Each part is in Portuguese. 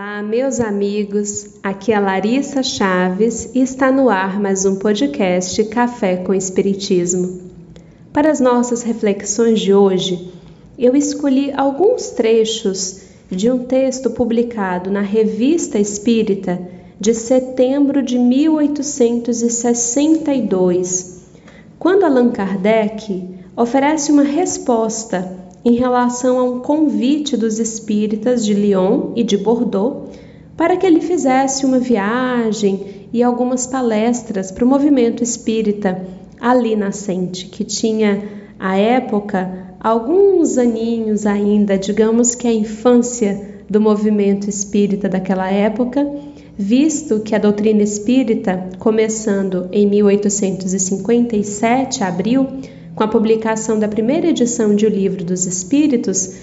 Olá, meus amigos. Aqui é Larissa Chaves e está no ar mais um podcast Café com Espiritismo. Para as nossas reflexões de hoje, eu escolhi alguns trechos de um texto publicado na Revista Espírita de setembro de 1862, quando Allan Kardec oferece uma resposta em relação a um convite dos espíritas de Lyon e de Bordeaux para que ele fizesse uma viagem e algumas palestras para o movimento espírita ali nascente, que tinha à época alguns aninhos ainda, digamos que a infância do movimento espírita daquela época, visto que a doutrina espírita, começando em 1857, abril, com a publicação da primeira edição de O Livro dos Espíritos,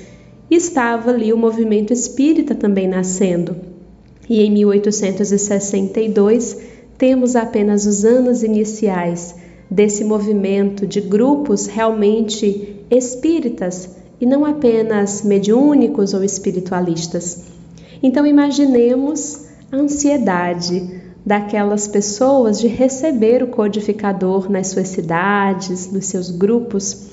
estava ali o movimento espírita também nascendo. E em 1862 temos apenas os anos iniciais desse movimento de grupos realmente espíritas e não apenas mediúnicos ou espiritualistas. Então imaginemos a ansiedade, daquelas pessoas de receber o codificador nas suas cidades, nos seus grupos.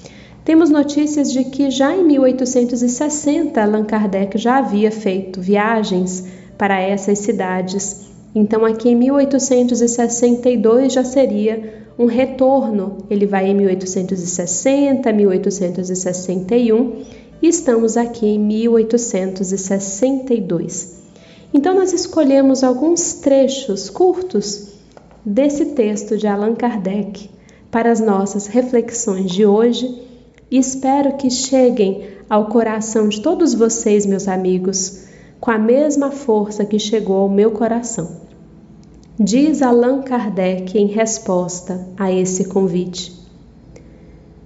Temos notícias de que já em 1860 Allan Kardec já havia feito viagens para essas cidades. Então, aqui em 1862 já seria um retorno. Ele vai em 1860, 1861 e estamos aqui em 1862. Então, nós escolhemos alguns trechos curtos desse texto de Allan Kardec para as nossas reflexões de hoje e espero que cheguem ao coração de todos vocês, meus amigos, com a mesma força que chegou ao meu coração. Diz Allan Kardec em resposta a esse convite: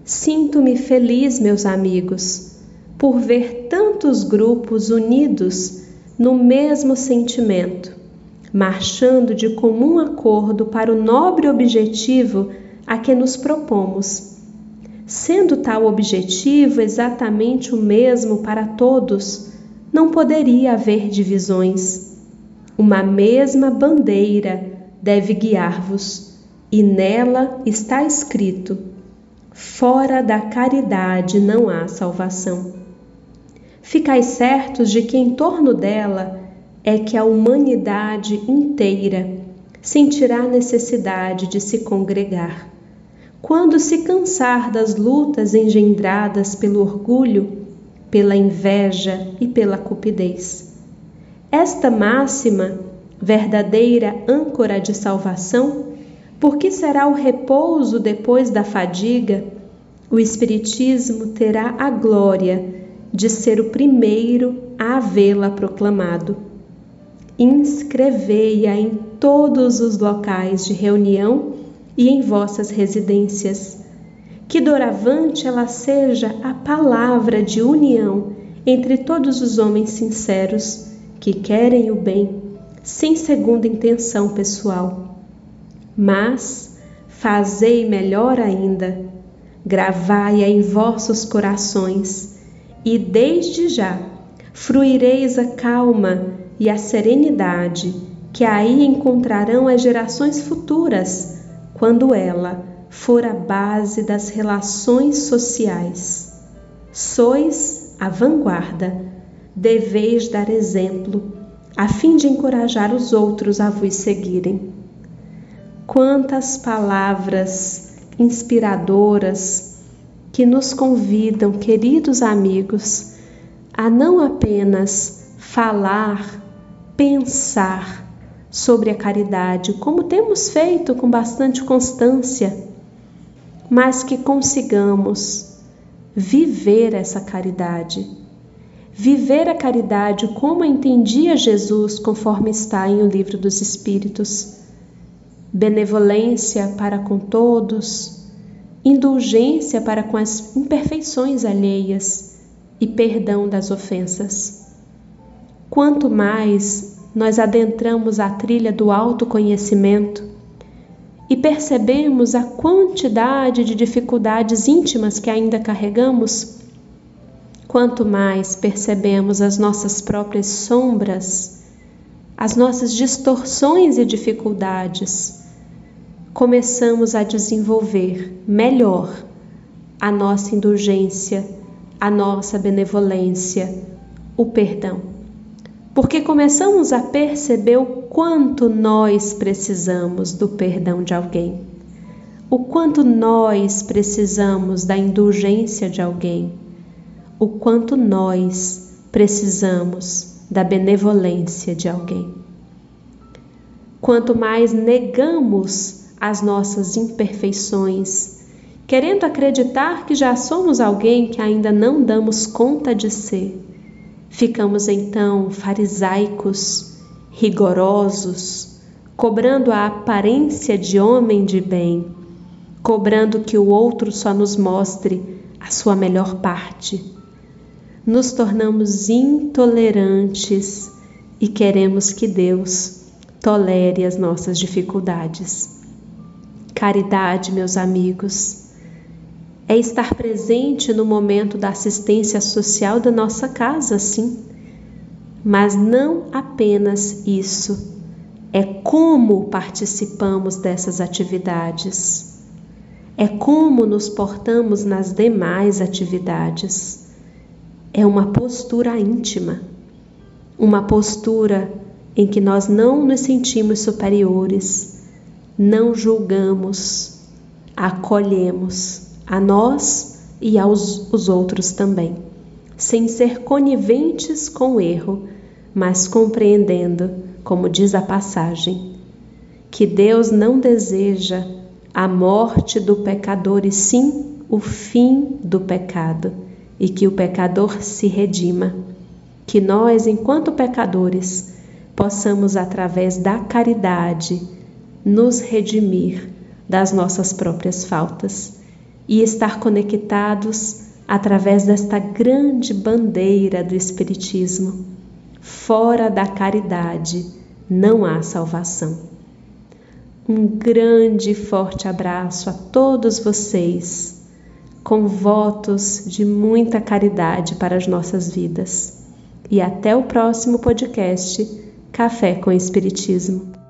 Sinto-me feliz, meus amigos, por ver tantos grupos unidos no mesmo sentimento, marchando de comum acordo para o nobre objetivo a que nos propomos. Sendo tal objetivo exatamente o mesmo para todos, não poderia haver divisões. Uma mesma bandeira deve guiar-vos, e nela está escrito: fora da caridade não há salvação. Ficai certos de que em torno dela é que a humanidade inteira sentirá necessidade de se congregar. Quando se cansar das lutas engendradas pelo orgulho, pela inveja e pela cupidez. Esta máxima, verdadeira âncora de salvação, porque será o repouso depois da fadiga, o Espiritismo terá a glória de ser o primeiro a havê-la proclamado. Inscrevei-a em todos os locais de reunião e em vossas residências. Que doravante ela seja a palavra de união entre todos os homens sinceros que querem o bem, sem segunda intenção pessoal. Mas fazei melhor ainda, gravai-a em vossos corações e desde já fruireis a calma e a serenidade que aí encontrarão as gerações futuras, quando ela for a base das relações sociais. Sois a vanguarda, deveis dar exemplo, a fim de encorajar os outros a vos seguirem. Quantas palavras inspiradoras que nos convidam, queridos amigos, a não apenas falar, pensar sobre a caridade, como temos feito com bastante constância, mas que consigamos viver essa caridade. Viver a caridade como entendia Jesus, conforme está em O Livro dos Espíritos. Benevolência para com todos, indulgência para com as imperfeições alheias e perdão das ofensas. Quanto mais nós adentramos a trilha do autoconhecimento e percebemos a quantidade de dificuldades íntimas que ainda carregamos, quanto mais percebemos as nossas próprias sombras as nossas distorções e dificuldades, começamos a desenvolver melhor a nossa indulgência, a nossa benevolência, o perdão. Porque começamos a perceber o quanto nós precisamos do perdão de alguém, o quanto nós precisamos da indulgência de alguém, o quanto nós precisamos da benevolência de alguém. Quanto mais negamos as nossas imperfeições, querendo acreditar que já somos alguém que ainda não damos conta de ser, ficamos então farisaicos, rigorosos, cobrando a aparência de homem de bem, cobrando que o outro só nos mostre a sua melhor parte nos tornamos intolerantes e queremos que Deus tolere as nossas dificuldades. Caridade, meus amigos, é estar presente no momento da assistência social da nossa casa, sim, mas não apenas isso, é como participamos dessas atividades, é como nos portamos nas demais atividades. É uma postura íntima, uma postura em que nós não nos sentimos superiores, não julgamos, acolhemos a nós e aos os outros também, sem ser coniventes com o erro, mas compreendendo, como diz a passagem, que Deus não deseja a morte do pecador e sim o fim do pecado e que o pecador se redima, que nós, enquanto pecadores, possamos, através da caridade, nos redimir das nossas próprias faltas e estar conectados através desta grande bandeira do Espiritismo. Fora da caridade não há salvação. Um grande e forte abraço a todos vocês com votos de muita caridade para as nossas vidas. E até o próximo podcast Café com Espiritismo.